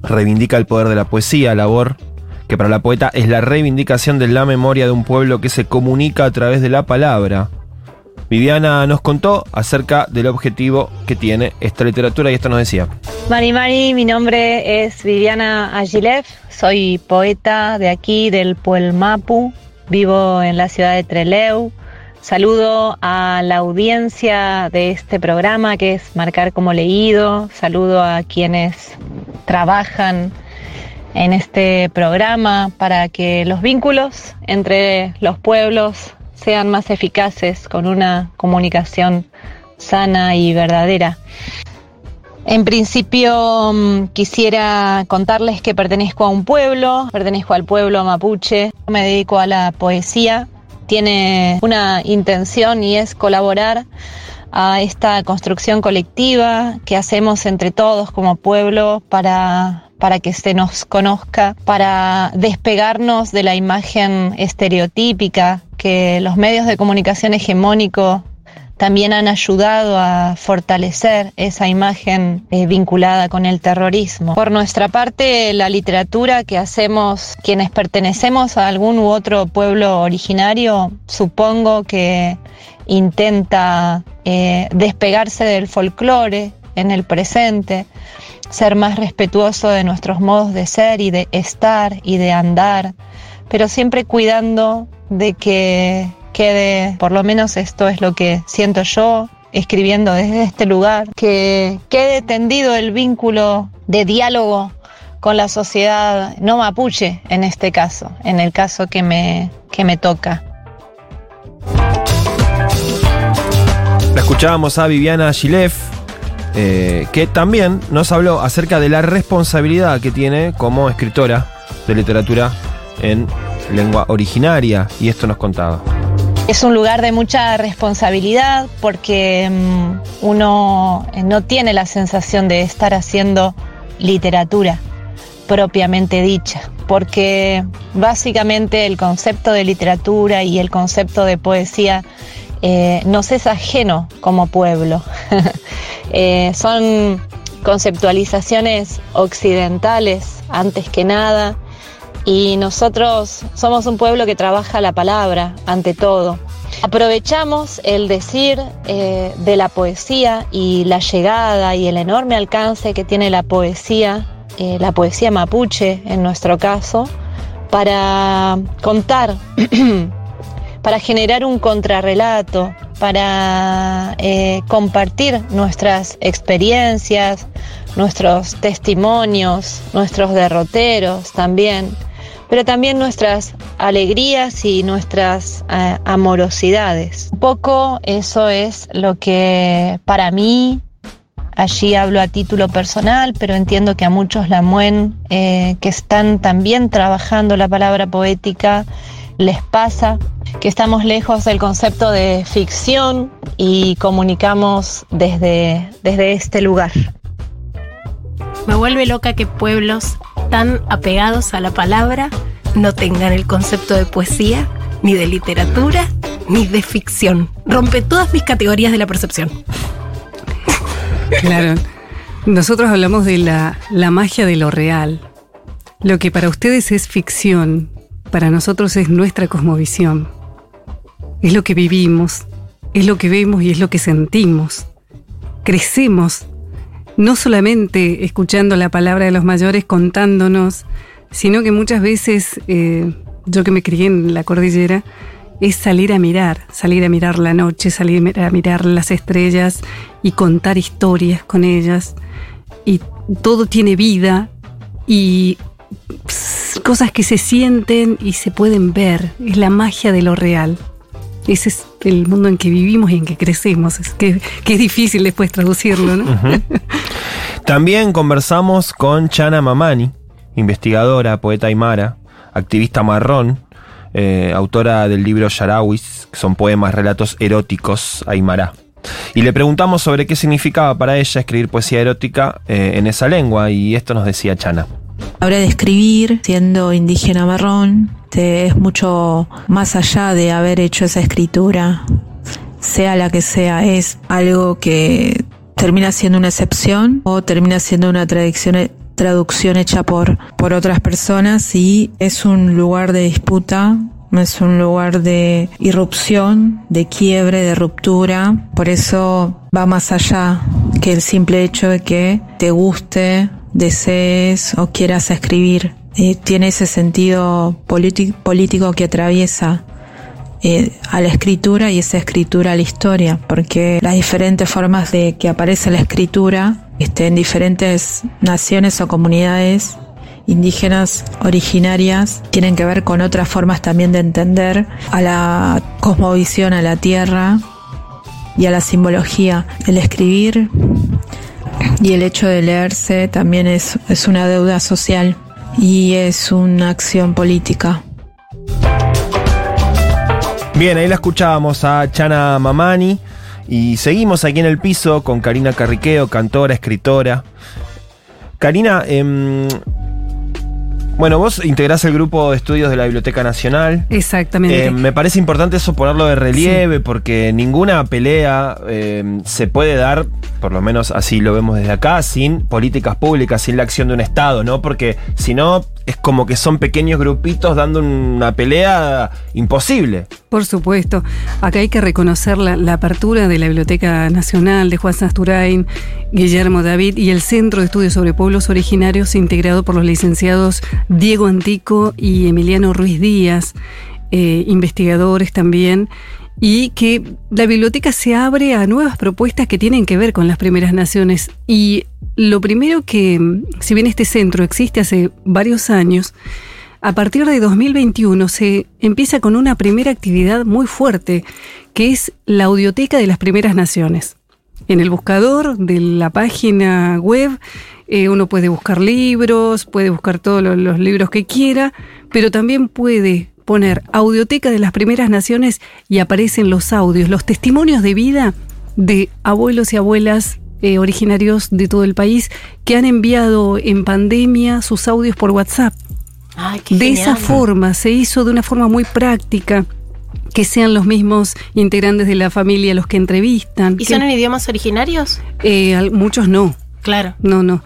reivindica el poder de la poesía, labor que para la poeta es la reivindicación de la memoria de un pueblo que se comunica a través de la palabra. Viviana nos contó acerca del objetivo que tiene esta literatura y esto nos decía.
Mari Mari, mi nombre es Viviana Agilev, soy poeta de aquí del Puelmapu, vivo en la ciudad de Treleu. Saludo a la audiencia de este programa que es Marcar como leído, saludo a quienes trabajan en este programa para que los vínculos entre los pueblos sean más eficaces con una comunicación sana y verdadera. En principio mm, quisiera contarles que pertenezco a un pueblo, pertenezco al pueblo mapuche, me dedico a la poesía, tiene una intención y es colaborar a esta construcción colectiva que hacemos entre todos como pueblo para, para que se nos conozca, para despegarnos de la imagen estereotípica que los medios de comunicación hegemónicos también han ayudado a fortalecer esa imagen eh, vinculada con el terrorismo. Por nuestra parte, la literatura que hacemos quienes pertenecemos a algún u otro pueblo originario, supongo que intenta eh, despegarse del folclore en el presente, ser más respetuoso de nuestros modos de ser y de estar y de andar, pero siempre cuidando de que quede, por lo menos esto es lo que siento yo, escribiendo desde este lugar, que quede tendido el vínculo de diálogo con la sociedad no mapuche en este caso, en el caso que me, que me toca.
La escuchábamos a Viviana Gilef, eh, que también nos habló acerca de la responsabilidad que tiene como escritora de literatura en lengua originaria, y esto nos contaba.
Es un lugar de mucha responsabilidad porque mm, uno eh, no tiene la sensación de estar haciendo literatura propiamente dicha, porque básicamente el concepto de literatura y el concepto de poesía eh, nos es ajeno como pueblo. Eh, son conceptualizaciones occidentales antes que nada y nosotros somos un pueblo que trabaja la palabra ante todo. Aprovechamos el decir eh, de la poesía y la llegada y el enorme alcance que tiene la poesía, la poesía mapuche en nuestro caso, para contar para generar un contrarrelato, para eh, compartir nuestras experiencias, nuestros testimonios, nuestros derroteros también, pero también nuestras alegrías y nuestras eh, amorosidades. Un poco eso es lo que para mí, allí hablo a título personal, pero entiendo que a muchos la muen eh, que están también trabajando la palabra poética les pasa que estamos lejos del concepto de ficción y comunicamos desde, desde este lugar.
Me vuelve loca que pueblos tan apegados a la palabra no tengan el concepto de poesía, ni de literatura, ni de ficción. Rompe todas mis categorías de la percepción.
Claro. Nosotros hablamos de la, la magia de lo real. Lo que para ustedes es ficción, para nosotros es nuestra cosmovisión. Es lo que vivimos, es lo que vemos y es lo que sentimos. Crecemos, no solamente escuchando la palabra de los mayores contándonos, sino que muchas veces, eh, yo que me crié en la cordillera, es salir a mirar, salir a mirar la noche, salir a mirar las estrellas y contar historias con ellas. Y todo tiene vida y cosas que se sienten y se pueden ver. Es la magia de lo real. Ese es el mundo en que vivimos y en que crecemos. Es que, es difícil después traducirlo, ¿no?
También conversamos con Chana Mamani, investigadora, poeta aymara, activista marrón, eh, autora del libro Yarawis, que son poemas, relatos eróticos aymara. Y le preguntamos sobre qué significaba para ella escribir poesía erótica eh, en esa lengua, y esto nos decía Chana.
Ahora de escribir, siendo indígena marrón, es mucho más allá de haber hecho esa escritura, sea la que sea, es algo que termina siendo una excepción o termina siendo una traducción hecha por, por otras personas y es un lugar de disputa es un lugar de irrupción, de quiebre, de ruptura. Por eso va más allá que el simple hecho de que te guste desees o quieras escribir. Tiene ese sentido político que atraviesa eh, a la escritura y esa escritura a la historia, porque las diferentes formas de que aparece la escritura este, en diferentes naciones o comunidades indígenas originarias tienen que ver con otras formas también de entender a la cosmovisión, a la tierra y a la simbología. El escribir y el hecho de leerse también es, es una deuda social y es una acción política.
Bien, ahí la escuchábamos a Chana Mamani y seguimos aquí en el piso con Karina Carriqueo, cantora, escritora. Karina, eh, bueno, vos integrás el grupo de estudios de la Biblioteca Nacional.
Exactamente.
Eh, me parece importante eso ponerlo de relieve porque ninguna pelea eh, se puede dar, por lo menos así lo vemos desde acá, sin políticas públicas, sin la acción de un Estado, ¿no? Porque si no, es como que son pequeños grupitos dando una pelea imposible.
Por supuesto. Acá hay que reconocer la, apertura de la Biblioteca Nacional de Juan Sasturain, Guillermo David y el Centro de Estudios sobre Pueblos Originarios integrado por los licenciados Diego Antico y Emiliano Ruiz Díaz. eh, investigadores también, y que la biblioteca se abre a nuevas propuestas que tienen que ver con las primeras naciones. Y lo primero que, si bien este centro existe hace varios años, a partir de 2021 se empieza con una primera actividad muy fuerte, que es la audioteca de las primeras naciones. En el buscador de la página web eh, uno puede buscar libros, puede buscar todos los, los libros que quiera, pero también puede poner audioteca de las primeras naciones y aparecen los audios, los testimonios de vida de abuelos y abuelas eh, originarios de todo el país que han enviado en pandemia sus audios por WhatsApp.
Ay,
De esa forma, se hizo de una forma muy práctica, que sean los mismos integrantes de la familia los que entrevistan.
¿Y
que-
son en idiomas originarios?
eh, muchos no.
Claro.
No, no.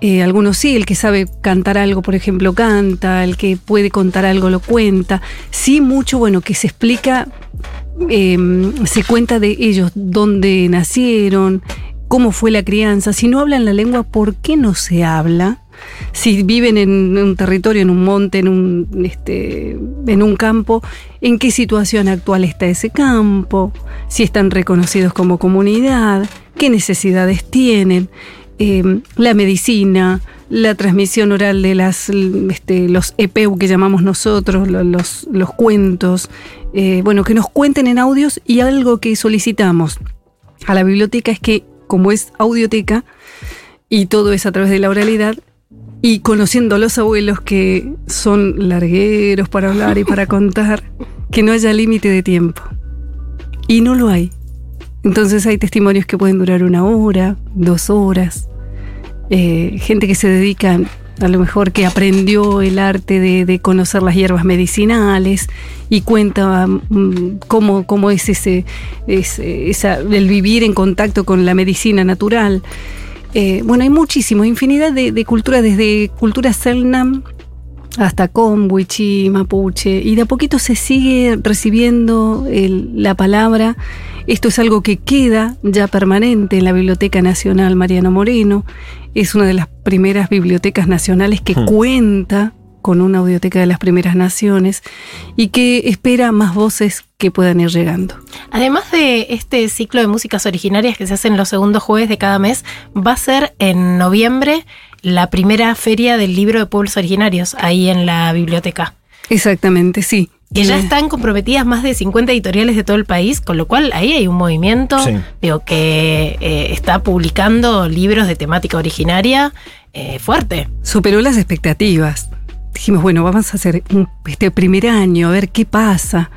Eh, algunos sí, el que sabe cantar algo, por ejemplo, canta, el que puede contar algo lo cuenta. Sí, mucho, bueno, que se explica, eh, se cuenta de ellos, dónde nacieron, cómo fue la crianza. Si no hablan la lengua, ¿por qué no se habla? Si viven en un territorio, en un monte, en un, este, en un campo, ¿en qué situación actual está ese campo? Si están reconocidos como comunidad, qué necesidades tienen eh, la medicina, la transmisión oral de las, este, los EPU que llamamos nosotros, lo- los, los cuentos, eh, bueno, que nos cuenten en audios y algo que solicitamos a la biblioteca es que, como es audioteca y todo es a través de la oralidad, y conociendo a los abuelos que son largueros para hablar y para contar, que no haya límite de tiempo. Y no lo hay. Entonces hay testimonios que pueden durar una hora, dos horas. Eh, gente que se dedica, a lo mejor que aprendió el arte de, de conocer las hierbas medicinales y cuenta mm, cómo, cómo es ese, ese- el vivir en contacto con la medicina natural. Eh, bueno, hay muchísimo, infinidad de, de culturas, desde cultura Selnam hasta Combuichi, Mapuche, y de a poquito se sigue recibiendo el- la palabra. Esto es algo que queda ya permanente en la Biblioteca Nacional Mariano Moreno. Es una de las primeras bibliotecas nacionales que
Hmm.
cuenta con una audioteca de las primeras naciones y que espera más voces que puedan ir llegando.
Además de este ciclo de músicas originarias que se hacen los segundos jueves de cada mes, va a ser en noviembre la primera feria del libro de pueblos originarios ahí en la biblioteca.
Exactamente, sí.
Que ya
Eh,
están comprometidas más de 50 editoriales de todo el país, con lo cual ahí hay un movimiento
Sí.
digo, que eh, está publicando libros de temática originaria eh, fuerte.
superó las expectativas. Dijimos, bueno, vamos a hacer un- este primer año, a ver qué pasa.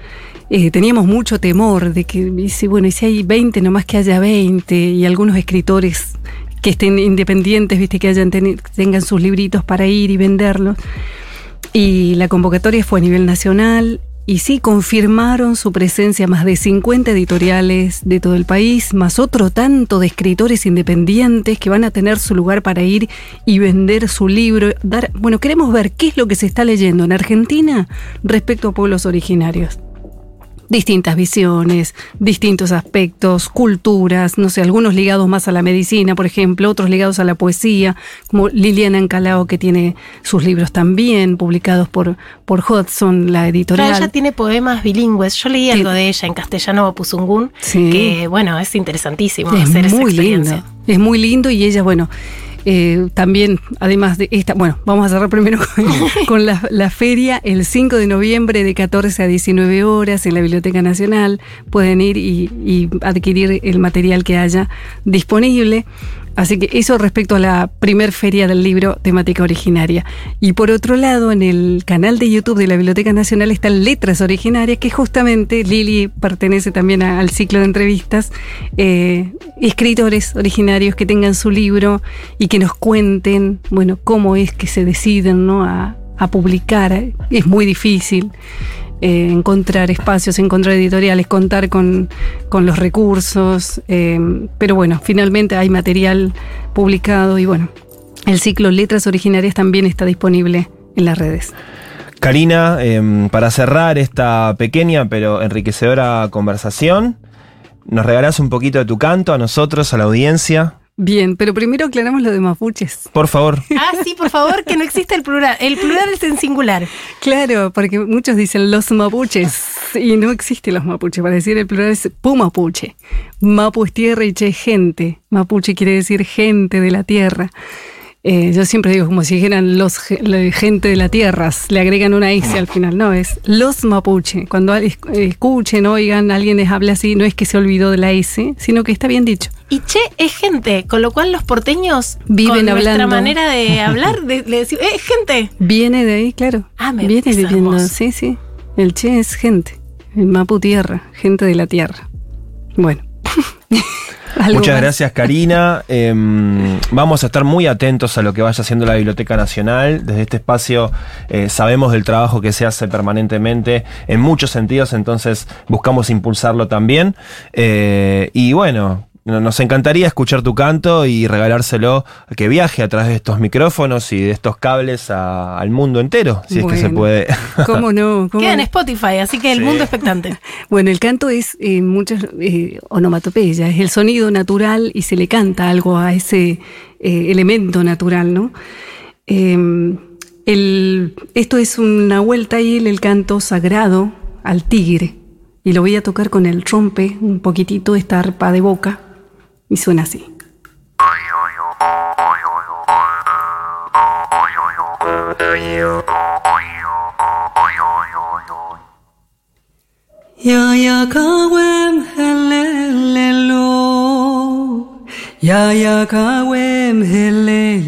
Eh, teníamos mucho temor de que, dice, bueno, y si hay 20, nomás que haya 20, y algunos escritores que estén independientes, viste, que hayan tengan sus libritos para ir y venderlos. Y la convocatoria fue a nivel nacional y sí confirmaron su presencia más de 50 editoriales de todo el país, más otro tanto de escritores independientes que van a tener su lugar para ir y vender su libro. Dar, bueno, queremos ver qué es lo que se está leyendo en Argentina respecto a pueblos originarios distintas visiones, distintos aspectos, culturas, no sé, algunos ligados más a la medicina, por ejemplo, otros ligados a la poesía, como Liliana Encalao, que tiene sus libros también publicados por, por Hudson, la
Pero
editorial.
ella tiene poemas bilingües. Yo leí algo de ella en castellano Puzungún,
Sí.
que bueno, es interesantísimo
es
hacer esa
muy
experiencia.
lindo. Es muy lindo y ella, bueno, eh, también, además de esta, bueno, vamos a cerrar primero con, con la, la feria el 5 de noviembre de 14 a 19 horas en la Biblioteca Nacional. Pueden ir y, y adquirir el material que haya disponible. Así que eso respecto a la primer feria del libro temática originaria. Y por otro lado, en el canal de YouTube de la Biblioteca Nacional están Letras Originarias, que justamente Lili pertenece también al ciclo de entrevistas, eh, escritores originarios que tengan su libro y que nos cuenten, bueno, cómo es que se deciden ¿no? a publicar. Es muy difícil eh, encontrar espacios, encontrar editoriales, contar con, con los recursos. eh, pero bueno, finalmente hay material publicado y bueno, el ciclo Letras Originarias también está disponible en las redes.
Karina, em, para cerrar esta pequeña pero enriquecedora conversación, ¿nos regalás un poquito de tu canto a nosotros, a la audiencia?
Bien, pero primero aclaramos lo de mapuches.
Por favor.
Ah, sí, por favor, que no existe el plural. El plural es en singular.
Claro, porque muchos dicen los mapuches y no existen los mapuches. Para decir el plural es pumapuche. Mapu es tierra y che es gente. Mapuche quiere decir gente de la tierra. Eh, yo siempre digo como si dijeran los la gente de la tierra, le agregan una S al final. No, es los mapuche. Cuando es- escuchen, oigan, alguien les habla así, no es que se olvidó de la S, sino que está bien dicho.
Y che es gente, con lo cual los porteños
Viven
con nuestra
hablando.
manera de hablar, de, le decimos, eh, gente.
Viene de ahí, claro.
Ah, me
Viene viviendo,
hermoso.
sí, sí. El che es gente. El mapu tierra, gente de la tierra. Bueno.
Muchas
más.
gracias, Karina. Em, vamos a estar muy atentos a lo que vaya haciendo la Biblioteca Nacional. Desde este espacio eh, sabemos del trabajo que se hace permanentemente en muchos sentidos, entonces buscamos impulsarlo también. Eh, y bueno. No- Nos encantaría escuchar tu canto y regalárselo que viaje a través de estos micrófonos y de estos cables a- al mundo entero, si es que se puede.
¿Cómo no? ¿Cómo
Queda en? Spotify, así que el
Sí.
mundo expectante.
Bueno, el canto es eh, muchas eh, onomatopeya, es el sonido natural y se le canta algo a ese eh, elemento natural, ¿no? Eh, el- esto es una vuelta ahí, el canto sagrado al tigre. Y lo voy a tocar con el trompe, un poquitito esta arpa de boca, y suena así. Ya ya kawem helelelo Ya ya kawem helelelo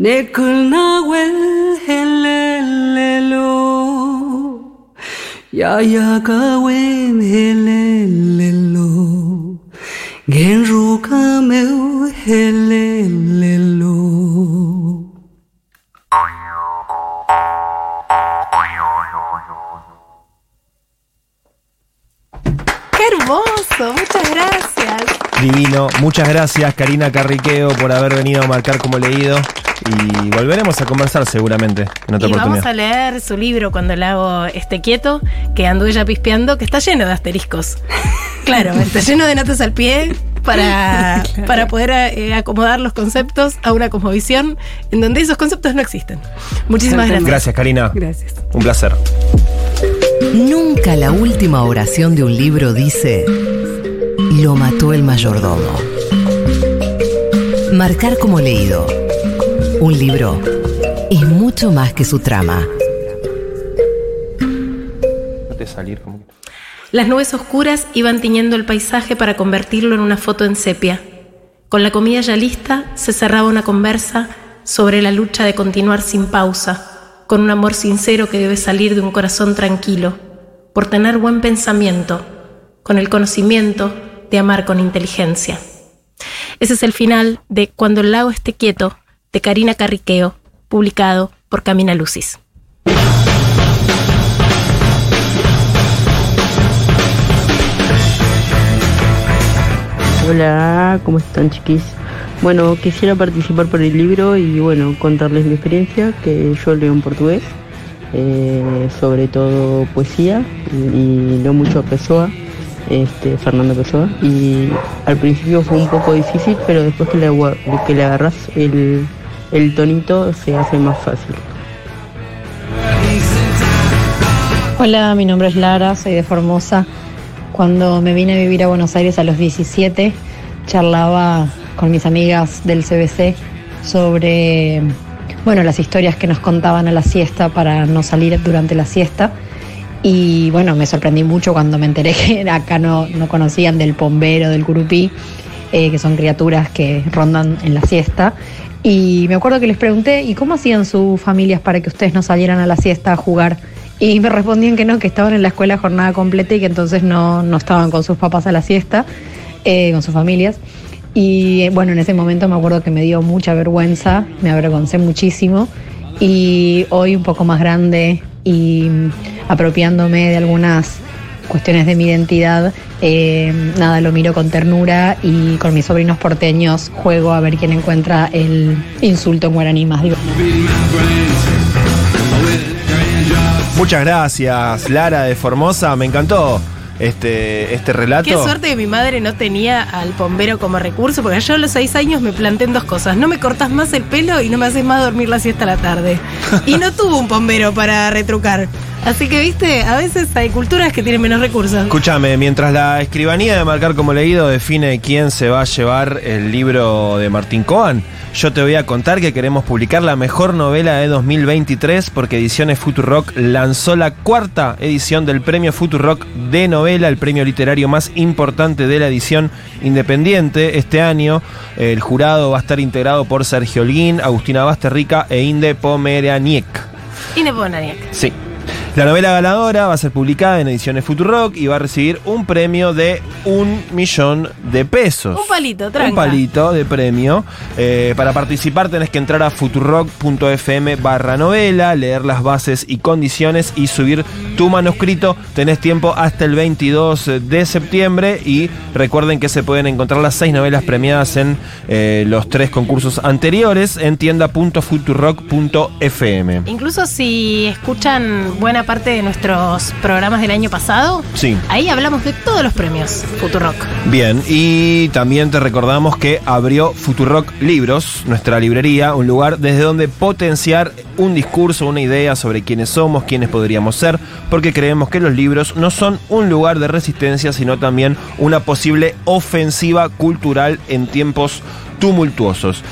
Nekul na wel helelelo Ya ya kawem helelelo Genru kameu helelelo
¡Qué hermoso! Muchas gracias.
Divino. Muchas gracias, Karina Carriqueo, por haber venido a marcar como leído. Y volveremos a conversar seguramente en otra
Y vamos
oportunidad.
a leer su libro cuando el lago esté quieto, que anduve ya pispeando, que está lleno de asteriscos. Claro, está lleno de notas al pie para, para poder eh, acomodar los conceptos a una cosmovisión en donde esos conceptos no existen. Muchísimas gracias.
Gracias, Karina.
Gracias.
Un placer.
Nunca la última oración de un libro dice, lo mató el mayordomo. Marcar como leído. Un libro es mucho más que su trama.
salir como
Las nubes oscuras iban tiñendo el paisaje para convertirlo en una foto en sepia. Con la comida ya lista, se cerraba una conversa sobre la lucha de continuar sin pausa, con un amor sincero que debe salir de un corazón tranquilo, por tener buen pensamiento, con el conocimiento de amar con inteligencia. Ese es el final de Cuando el lago esté quieto, de Karina Carriqueo, publicado por Camina Lucis.
Hola, ¿cómo están chiquis? Bueno, quisiera participar por el libro y bueno, contarles mi experiencia, que yo leo en portugués, eh, sobre todo poesía y no mucho Pessoa, este, Fernando Pessoa. Y al principio fue un poco difícil, pero después que le, que le agarras el, el tonito se hace más fácil.
Hola, mi nombre es Lara, soy de Formosa. Cuando me vine a vivir a Buenos Aires a los 17, charlaba con mis amigas del CBC sobre bueno, las historias que nos contaban a la siesta para no salir durante la siesta. Y bueno, me sorprendí mucho cuando me enteré que acá no, no conocían del pombero, del curupí, eh, que son criaturas que rondan en la siesta. Y me acuerdo que les pregunté, ¿y cómo hacían sus familias para que ustedes no salieran a la siesta a jugar Y me respondían que no, que estaban en la escuela jornada completa y que entonces no, no estaban con sus papás a la siesta, eh, con sus familias. Y eh, bueno, en ese momento me acuerdo que me dio mucha vergüenza, me avergoncé muchísimo. Y hoy un poco más grande y mm, apropiándome de algunas cuestiones de mi identidad, eh, nada, lo miro con ternura y con mis sobrinos porteños juego a ver quién encuentra el insulto en guaraní más.
Muchas gracias, Lara de Formosa. Me encantó este, este relato.
Qué suerte que mi madre no tenía al bombero como recurso, porque yo a los seis años me planté en dos cosas. No me cortas más el pelo y no me haces más dormir la siesta a la tarde. Y no tuvo un bombero para retrucar. Así que, viste, a veces hay culturas que tienen menos recursos.
Escúchame, mientras la escribanía de marcar como leído define quién se va a llevar el libro de Martín Coan, yo te voy a contar que queremos publicar la mejor novela de 2023 porque Ediciones Futurock lanzó la cuarta edición del premio Futurock de novela, el premio literario más importante de la edición independiente este año. El jurado va a estar integrado por Sergio Holguín, Agustina Basterrica e Inde Pomeraniec.
Y Neponaniac.
Sí. La novela ganadora va a ser publicada en ediciones Futurock y va a recibir un premio de un millón de pesos.
Un palito, tranca.
Un palito de premio. Eh, para participar tenés que entrar a futurock.fm barra novela, leer las bases y condiciones y subir tu manuscrito. Tenés tiempo hasta el 22 de septiembre y recuerden que se pueden encontrar las seis novelas premiadas en eh, los tres concursos anteriores en tienda.futurock.fm.
Incluso si escuchan buena parte de nuestros programas del año pasado,
Sí.
ahí hablamos de todos los premios Futurock.
Bien, y también te recordamos que abrió Futurock Libros, nuestra librería, un lugar desde donde potenciar un discurso, una idea sobre quiénes somos, quiénes podríamos ser, porque creemos que los libros no son un lugar de resistencia, sino también una posible ofensiva cultural en tiempos tumultuosos.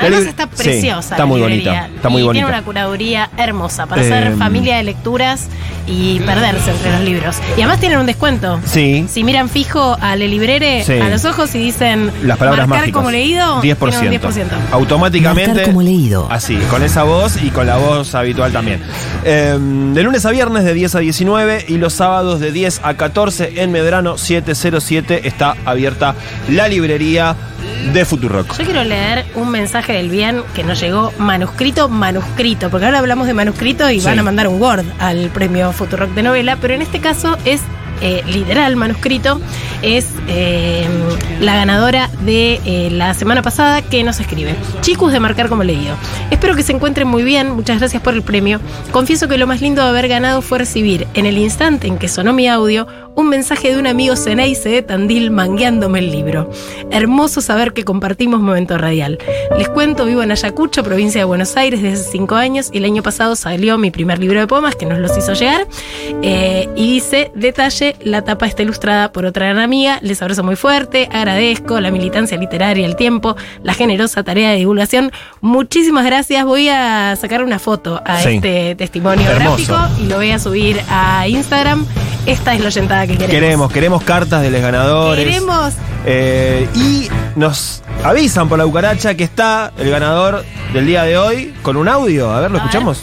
Además está
Sí,
preciosa.
está
la
muy
librería.
bonita. Está muy
y
bonita.
Tiene una curaduría hermosa para
Em.
ser familia de lecturas y perderse entre los libros. Y además tienen un descuento.
Sí.
Si miran fijo a Le Librere
Sí.
a los ojos y dicen
Las palabras
marcar
mágicas.
como leído,
10%.
tienen un 10%.
Automáticamente.
Marcar como leído.
Así, con esa voz y con la voz habitual también. Eh, de lunes a viernes de 10 a 19 y los sábados de 10 a 14 en Medrano 707 está abierta la librería de Futurock.
Yo quiero leer un mensaje del bien que nos llegó manuscrito, manuscrito, porque ahora hablamos de manuscrito y
Sí.
van a mandar un Word al premio Futurock de novela, pero en este caso es eh, literal manuscrito, es eh, la ganadora de eh, la semana pasada que nos escribe. Chicos de marcar como leído. Espero que se encuentren muy bien, muchas gracias por el premio. Confieso que lo más lindo de haber ganado fue recibir, en el instante en que sonó mi audio, un mensaje de un amigo Ceneice de Tandil mangueándome el libro. Hermoso saber que compartimos momento radial. Les cuento, vivo en Ayacucho, provincia de Buenos Aires, desde hace cinco años y el año pasado salió mi primer libro de poemas que nos los hizo llegar. Eh, y dice, detalle, la tapa está ilustrada por otra gran amiga. Les abrazo muy fuerte, agradezco la militancia literaria, el tiempo, la generosa tarea de divulgación. Muchísimas gracias. Voy a sacar una foto a
Sí.
este testimonio
Hermoso.
gráfico y lo voy a subir a Instagram. Esta es la oyentada que queremos.
Queremos, queremos cartas de los ganadores.
Queremos
Eh, y nos avisan por la cucaracha que está el ganador del día de hoy con un audio. A ver, ¿lo escuchamos?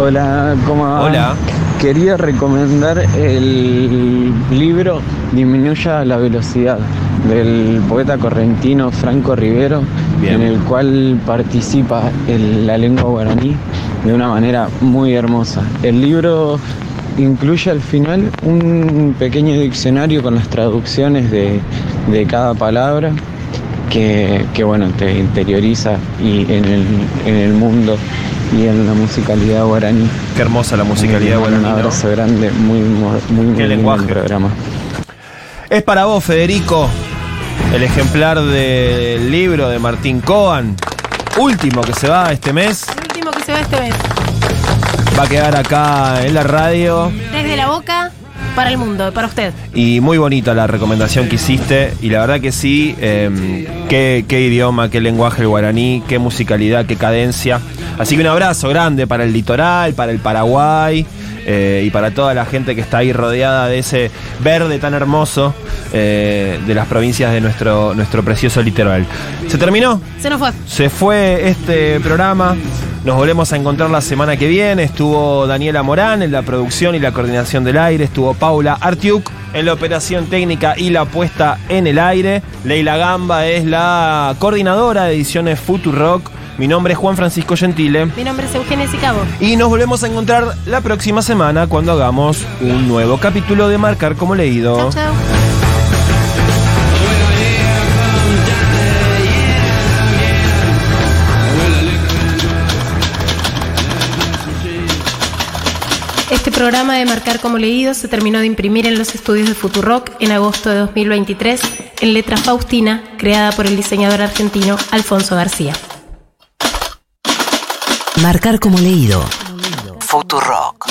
Hola, ¿cómo va?
Hola.
Quería recomendar el libro Disminuya la velocidad del poeta correntino Franco Rivero,
Bien.
en el cual participa el- la lengua guaraní de una manera muy hermosa. El libro incluye al final un pequeño diccionario con las traducciones de, de cada palabra que, que, bueno, te interioriza y en el, en el mundo y en la musicalidad guaraní.
Qué hermosa la musicalidad
Un
guaraní, ¿no?
abrazo grande, muy, muy, muy
Qué lenguaje.
el programa.
Es para vos, Federico, el ejemplar del libro de Martín Coan, último que se va este mes,
el último que se va este mes.
Va a quedar acá en la radio
Desde la boca para el mundo, para usted.
y muy bonita la recomendación que hiciste y la verdad que sí, eh, qué, qué idioma, qué lenguaje el guaraní, qué musicalidad, qué cadencia. Así que un abrazo grande para el litoral, para el Paraguay. eh, y para toda la gente que está ahí rodeada de ese verde tan hermoso eh, de las provincias de nuestro, nuestro precioso litoral. ¿Se terminó?
Se nos fue.
Se fue este programa. Nos volvemos a encontrar la semana que viene. Estuvo Daniela Morán en la producción y la coordinación del aire. Estuvo Paula Artiuk en la operación técnica y la puesta en el aire. Leila Gamba es la coordinadora de ediciones Futurock. Mi nombre es Juan Francisco Gentile.
Mi nombre es Eugenia Sicabo.
Y nos volvemos a encontrar la próxima semana cuando hagamos un nuevo capítulo de Marcar como Leído.
Chau, chau. Este programa de Marcar como Leído se terminó de imprimir en los estudios de Futurock en agosto de 2023 en letra Faustina, creada por el diseñador argentino Alfonso García.
Marcar como leído. Futurock.